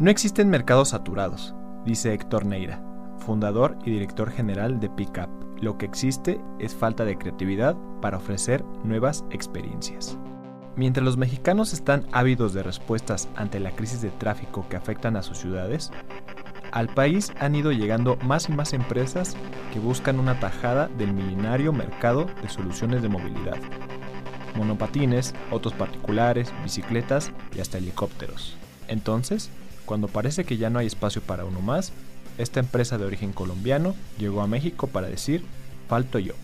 No existen mercados saturados, dice Héctor Neira, fundador y director general de Pickup. Lo que existe es falta de creatividad para ofrecer nuevas experiencias. Mientras los mexicanos están ávidos de respuestas ante la crisis de tráfico que afectan a sus ciudades, al país han ido llegando más y más empresas que buscan una tajada del milenario mercado de soluciones de movilidad. Monopatines, autos particulares, bicicletas y hasta helicópteros. Entonces, cuando parece que ya no hay espacio para uno más, esta empresa de origen colombiano llegó a México para decir, falto yo.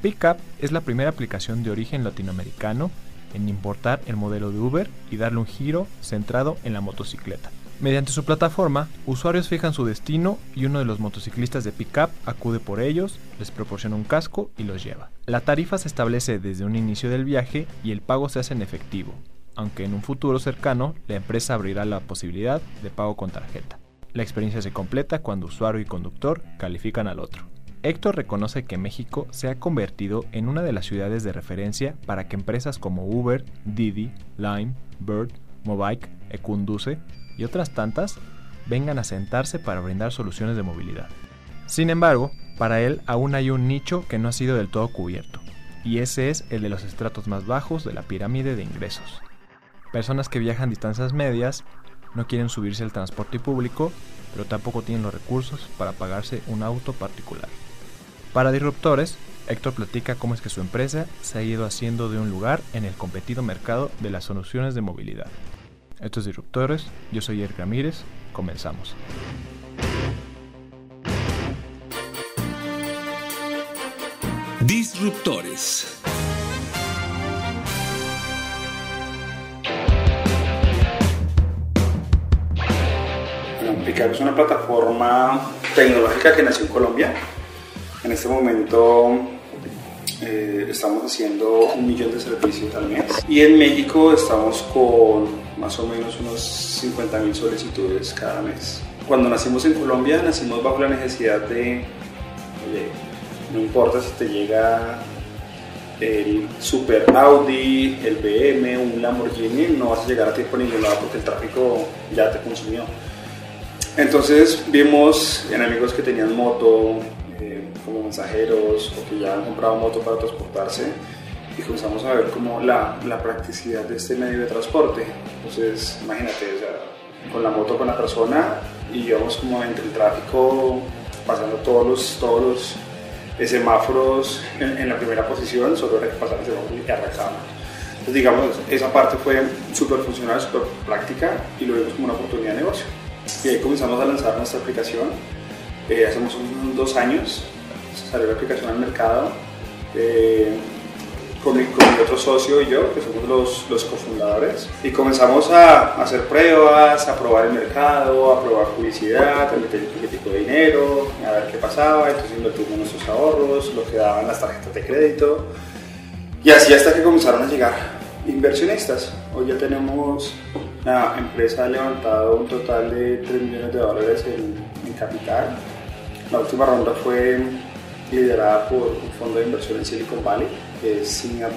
Pickup es la primera aplicación de origen latinoamericano en importar el modelo de Uber y darle un giro centrado en la motocicleta. Mediante su plataforma, usuarios fijan su destino y uno de los motociclistas de Pickup acude por ellos, les proporciona un casco y los lleva. La tarifa se establece desde un inicio del viaje y el pago se hace en efectivo, aunque en un futuro cercano la empresa abrirá la posibilidad de pago con tarjeta. La experiencia se completa cuando usuario y conductor califican al otro. Héctor reconoce que México se ha convertido en una de las ciudades de referencia para que empresas como Uber, Didi, Lime, Bird, Mobike, Ecunduce y otras tantas vengan a sentarse para brindar soluciones de movilidad. Sin embargo, para él aún hay un nicho que no ha sido del todo cubierto, y ese es el de los estratos más bajos de la pirámide de ingresos. Personas que viajan distancias medias, no quieren subirse al transporte público, pero tampoco tienen los recursos para pagarse un auto particular. Para Disruptores, Héctor platica cómo es que su empresa se ha ido haciendo de un lugar en el competido mercado de las soluciones de movilidad. Estos Disruptores, yo soy Eric Ramírez, comenzamos. Disruptores. Es una plataforma tecnológica que nació en Colombia en este momento eh, estamos haciendo un millón de servicios al mes y en México estamos con más o menos unos 50 mil solicitudes cada mes. Cuando nacimos en Colombia nacimos bajo la necesidad de, no importa si te llega el Super Audi, el BM, un Lamborghini, no vas a llegar a tiempo a ningún lado porque el tráfico ya te consumió. Entonces vimos en amigos que tenían moto, como mensajeros o que ya han comprado moto para transportarse y comenzamos a ver como la, la practicidad de este medio de transporte. Entonces, imagínate, con la moto con la persona y íbamos como entre el tráfico pasando todos los, todos los eh, semáforos en, la primera posición, solo pasar el semáforo y arrancábamos. Entonces, digamos, esa parte fue súper funcional, súper práctica y lo vimos como una oportunidad de negocio. Ahí comenzamos a lanzar nuestra aplicación. Eh, hacemos unos dos años salió la aplicación al mercado eh, con, mi, otro socio y yo, que somos los, los cofundadores, y comenzamos a, hacer pruebas, a probar el mercado, a probar publicidad, a meter un poquitico de dinero, a ver qué pasaba, entonces invertimos nuestros ahorros, lo que daban las tarjetas de crédito, y así hasta que comenzaron a llegar inversionistas. Hoy ya tenemos, la empresa ha levantado un total de 3 millones de dólares en, capital. La última ronda fue liderada por un fondo de inversión en Silicon Valley, que es Signia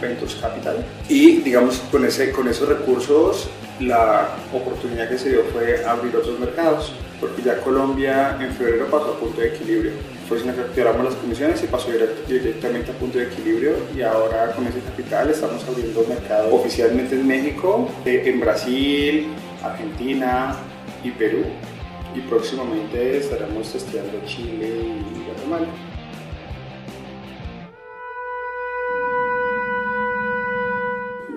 Ventures Capital. Y digamos, con, ese, con esos recursos, la oportunidad que se dio fue abrir otros mercados, porque ya Colombia en febrero pasó a punto de equilibrio. Fue sin activamos las comisiones y pasó directamente a punto de equilibrio y ahora con ese capital estamos abriendo mercados oficialmente en México, eh, en Brasil, Argentina y Perú y próximamente estaremos testeando Chile y Guatemala.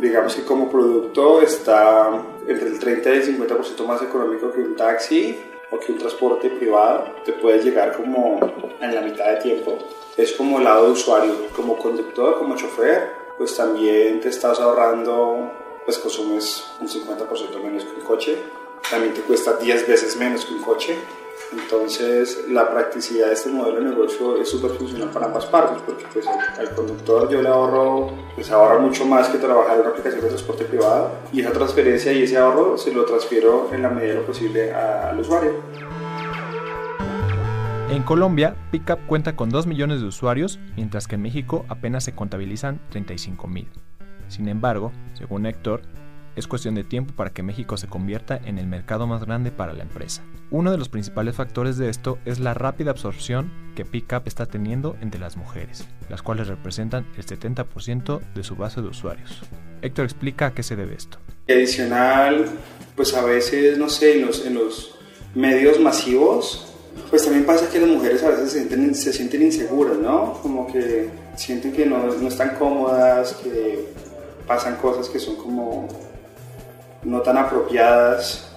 Digamos que como producto está entre el 30 y el 50% más económico que un taxi o que un transporte privado. Te puedes llegar como en la mitad de tiempo. Es como lado de usuario, como conductor, como chofer. pues también te estás ahorrando, pues consumes un 50% menos que un coche, también te cuesta 10 veces menos que un coche. Entonces, la practicidad de este modelo de negocio es súper funcional para ambas partes, porque pues al, conductor yo le ahorro, pues ahorra mucho más que trabajar en una aplicación de transporte privado, y esa transferencia y ese ahorro se lo transfiero en la medida de lo posible al usuario. En Colombia, Pickup cuenta con 2 millones de usuarios, mientras que en México apenas se contabilizan 35 mil. Sin embargo, según Héctor, es cuestión de tiempo para que México se convierta en el mercado más grande para la empresa. Uno de los principales factores de esto es la rápida absorción que Pickup está teniendo entre las mujeres, las cuales representan el 70% de su base de usuarios. Héctor explica a qué se debe esto. Adicional, pues a veces, no sé, en los, en los medios masivos pues también pasa que las mujeres a veces se sienten, se sienten inseguras, ¿no? Como que sienten que no, no, están cómodas, que pasan cosas que son como no tan apropiadas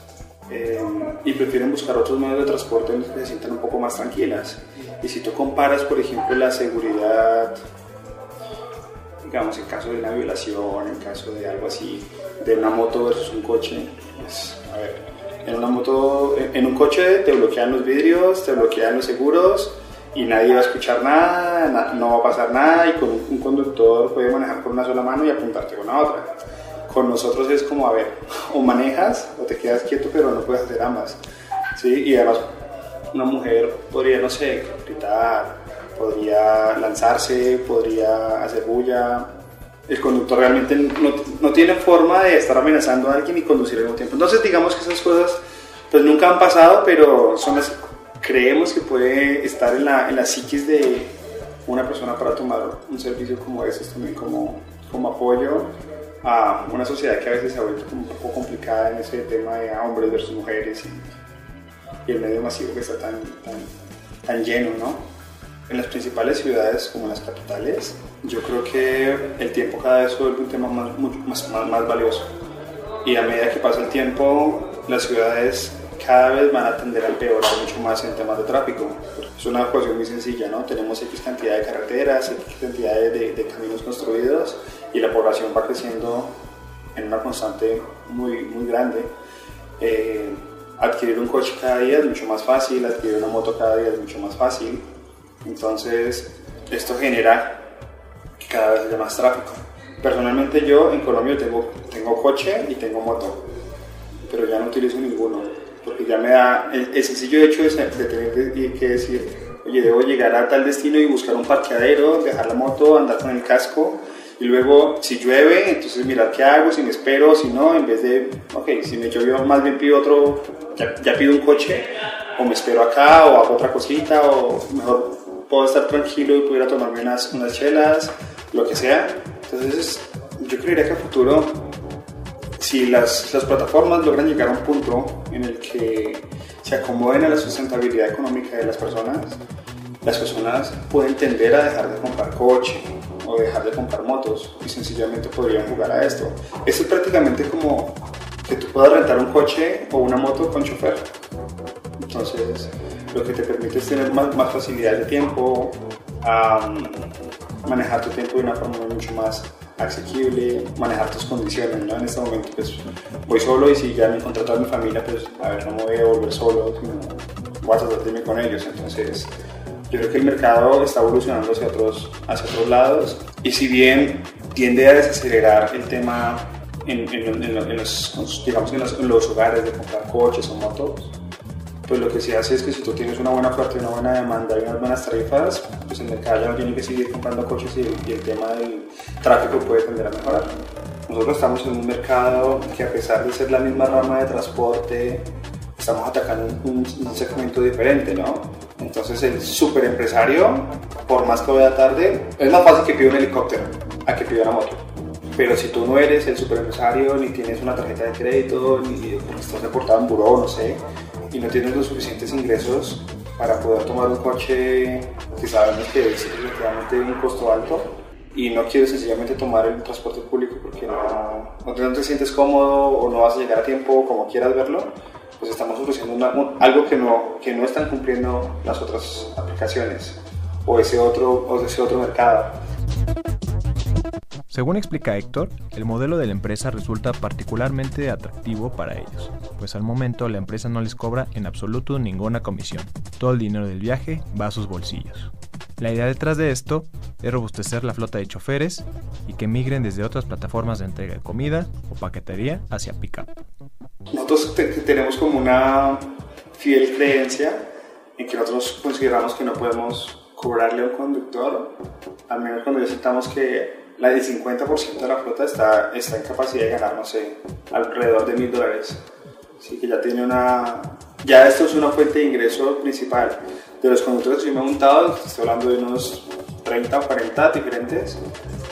eh, y prefieren buscar otros medios de transporte en se sientan un poco más tranquilas. Y si tú comparas, por ejemplo, la seguridad, digamos, en caso de una violación, en caso de algo así, de una moto versus un coche, pues, a ver, en una moto, en un coche te bloquean los vidrios, te bloquean los seguros y nadie va a escuchar nada, no va a pasar nada y con un conductor puede manejar con una sola mano y apuntarte con la otra. Con nosotros es como, a ver, o manejas o te quedas quieto pero no puedes hacer ambas. ¿sí? Y además una mujer podría, no sé, gritar, podría lanzarse, podría hacer bulla, el conductor realmente no, no, tiene forma de estar amenazando a alguien y conducir al mismo tiempo. Entonces digamos que esas cosas pues nunca han pasado, pero son las, creemos que puede estar en la, en la psiquis de una persona para tomar un servicio como ese, también como, como apoyo a una sociedad que a veces se ha vuelto un poco complicada en ese tema de hombres versus mujeres y, y el medio masivo que está tan, tan, tan lleno, ¿no? en las principales ciudades como las capitales, yo creo que el tiempo cada vez vuelve un tema más, más, más, más valioso. Y a medida que pasa el tiempo, las ciudades cada vez van a tender a empeorar mucho más en temas de tráfico. Es una ecuación muy sencilla, ¿no? Tenemos X cantidad de carreteras, X cantidad de, de, caminos construidos y la población va creciendo en una constante muy, muy grande. Eh, adquirir un coche cada día es mucho más fácil, adquirir una moto cada día es mucho más fácil. Entonces, esto genera que cada vez haya más tráfico. Personalmente yo en Colombia tengo, tengo coche y tengo moto, pero ya no utilizo ninguno, porque ya me da el, sencillo hecho de, tener que decir, oye, debo llegar a tal destino y buscar un parqueadero, dejar la moto, andar con el casco, y luego si llueve, entonces mirar qué hago, si me espero, si no, en vez de, ok, si me llovió más bien pido otro, ya, ya pido un coche, o me espero acá, o hago otra cosita, o mejor puedo estar tranquilo y pudiera tomarme unas, unas chelas, lo que sea. Entonces, yo creería que a futuro, si las, las plataformas logran llegar a un punto en el que se acomoden a la sustentabilidad económica de las personas, las personas pueden tender a dejar de comprar coche o dejar de comprar motos y sencillamente podrían jugar a esto. Esto es prácticamente como que tú puedas rentar un coche o una moto con chofer. Entonces, lo que te permite es tener más, más facilidad de tiempo, manejar tu tiempo de una forma mucho más asequible, manejar tus condiciones, ¿no? En este momento, pues, voy solo y si ya me contrato a mi familia, pues, a ver, no me voy a volver solo, sino voy a tratar de irme con ellos. Entonces, yo creo que el mercado está evolucionando hacia otros, hacia otros lados y si bien tiende a desacelerar el tema en, los, digamos, en los hogares de comprar coches o motos, pues lo que se hace es que si tú tienes una buena oferta y una buena demanda y unas buenas tarifas, pues el mercado ya no tiene que seguir comprando coches y, el tema del tráfico puede tender a mejorar. Nosotros estamos en un mercado que a pesar de ser la misma rama de transporte, estamos atacando un, segmento diferente, ¿no? Entonces el super empresario, por más que vaya tarde, es más fácil que pida un helicóptero a que pida una moto. Pero si tú no eres el super empresario, ni tienes una tarjeta de crédito, ni estás reportado en buró, no sé, y no tienes los suficientes ingresos para poder tomar un coche que sabemos que es relativamente un costo alto y no quieres sencillamente tomar el transporte público porque no, no, te sientes cómodo o no vas a llegar a tiempo como quieras verlo, pues estamos ofreciendo algo que no, que no están cumpliendo las otras aplicaciones o ese otro, o ese otro mercado. Según explica Héctor, el modelo de la empresa resulta particularmente atractivo para ellos, pues al momento la empresa no les cobra en absoluto ninguna comisión. Todo el dinero del viaje va a sus bolsillos. La idea detrás de esto es robustecer la flota de choferes y que migren desde otras plataformas de entrega de comida o paquetería hacia Pickup. Nosotros tenemos como una fiel creencia en que nosotros consideramos que no podemos cobrarle a un conductor, al menos cuando ya sentamos que la del 50% de la flota está, está en capacidad de ganar, no sé, alrededor de mil dólares. Así que ya tiene una... Ya esto es una fuente de ingreso principal. De los conductores que yo me he montado, estoy hablando de unos 30 o 40 diferentes,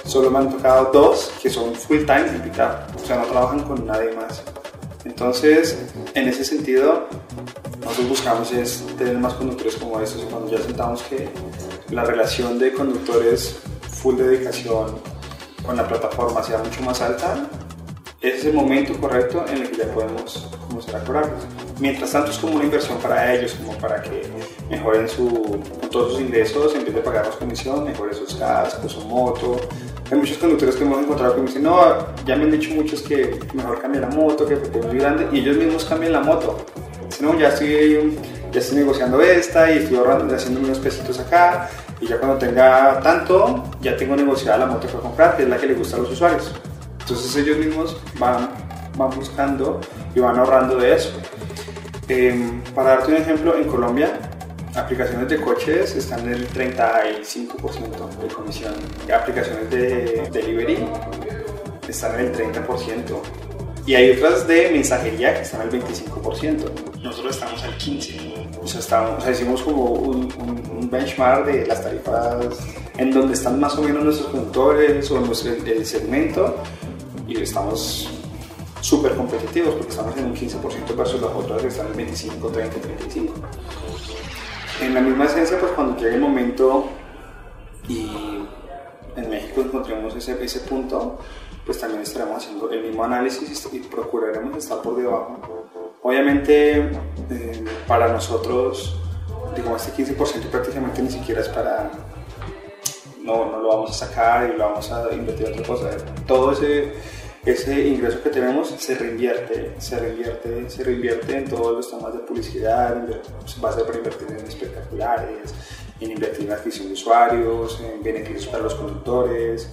solo me han tocado dos que son full time pickup, o sea, no trabajan con nadie más. Entonces, en ese sentido, nosotros buscamos es tener más conductores como estos. Cuando ya sentamos que la relación de conductores full dedicación con la plataforma sea mucho más alta, ese es el momento correcto en el que ya podemos comenzar a cobrarlos. Mientras tanto es como una inversión para ellos, como para que mejoren su, todos sus ingresos, en vez de pagar comisión, mejoren sus cascos, su moto. Hay muchos conductores que hemos encontrado que me dicen, no, ya me han dicho muchos que mejor cambie la moto, que porque es muy grande, y ellos mismos cambian la moto. Si no, ya estoy, ya estoy negociando esta y estoy ahorrando, haciendo unos pesitos acá, y ya cuando tenga tanto, ya tengo negociada la moto que comprar, que es la que le gusta a los usuarios. Entonces ellos mismos van, van buscando y van ahorrando de eso. Em, para darte un ejemplo, en Colombia, aplicaciones de coches están en el 35% de comisión. Aplicaciones de delivery están en el 30%. Y hay otras de mensajería que están al 25%. Nosotros estamos al 15%. O sea, hicimos como un, un, benchmark de las tarifas en donde están más o menos nuestros conductores o nuestro el segmento y estamos súper competitivos porque estamos en un 15% versus las otras que están en 25, 30, 35. En la misma esencia, pues cuando llegue el momento y en México encontremos ese, ese punto, pues también estaremos haciendo el mismo análisis y procuraremos estar por debajo. Obviamente, eh, para nosotros, digo, este 15% prácticamente ni siquiera es para... No, no lo vamos a sacar y lo vamos a invertir en otra cosa. Todo ese ese ingreso que tenemos se reinvierte, se reinvierte, se reinvierte en todos los temas de publicidad, va a ser para invertir en espectaculares, en invertir en adquisición de usuarios, en beneficios para los conductores.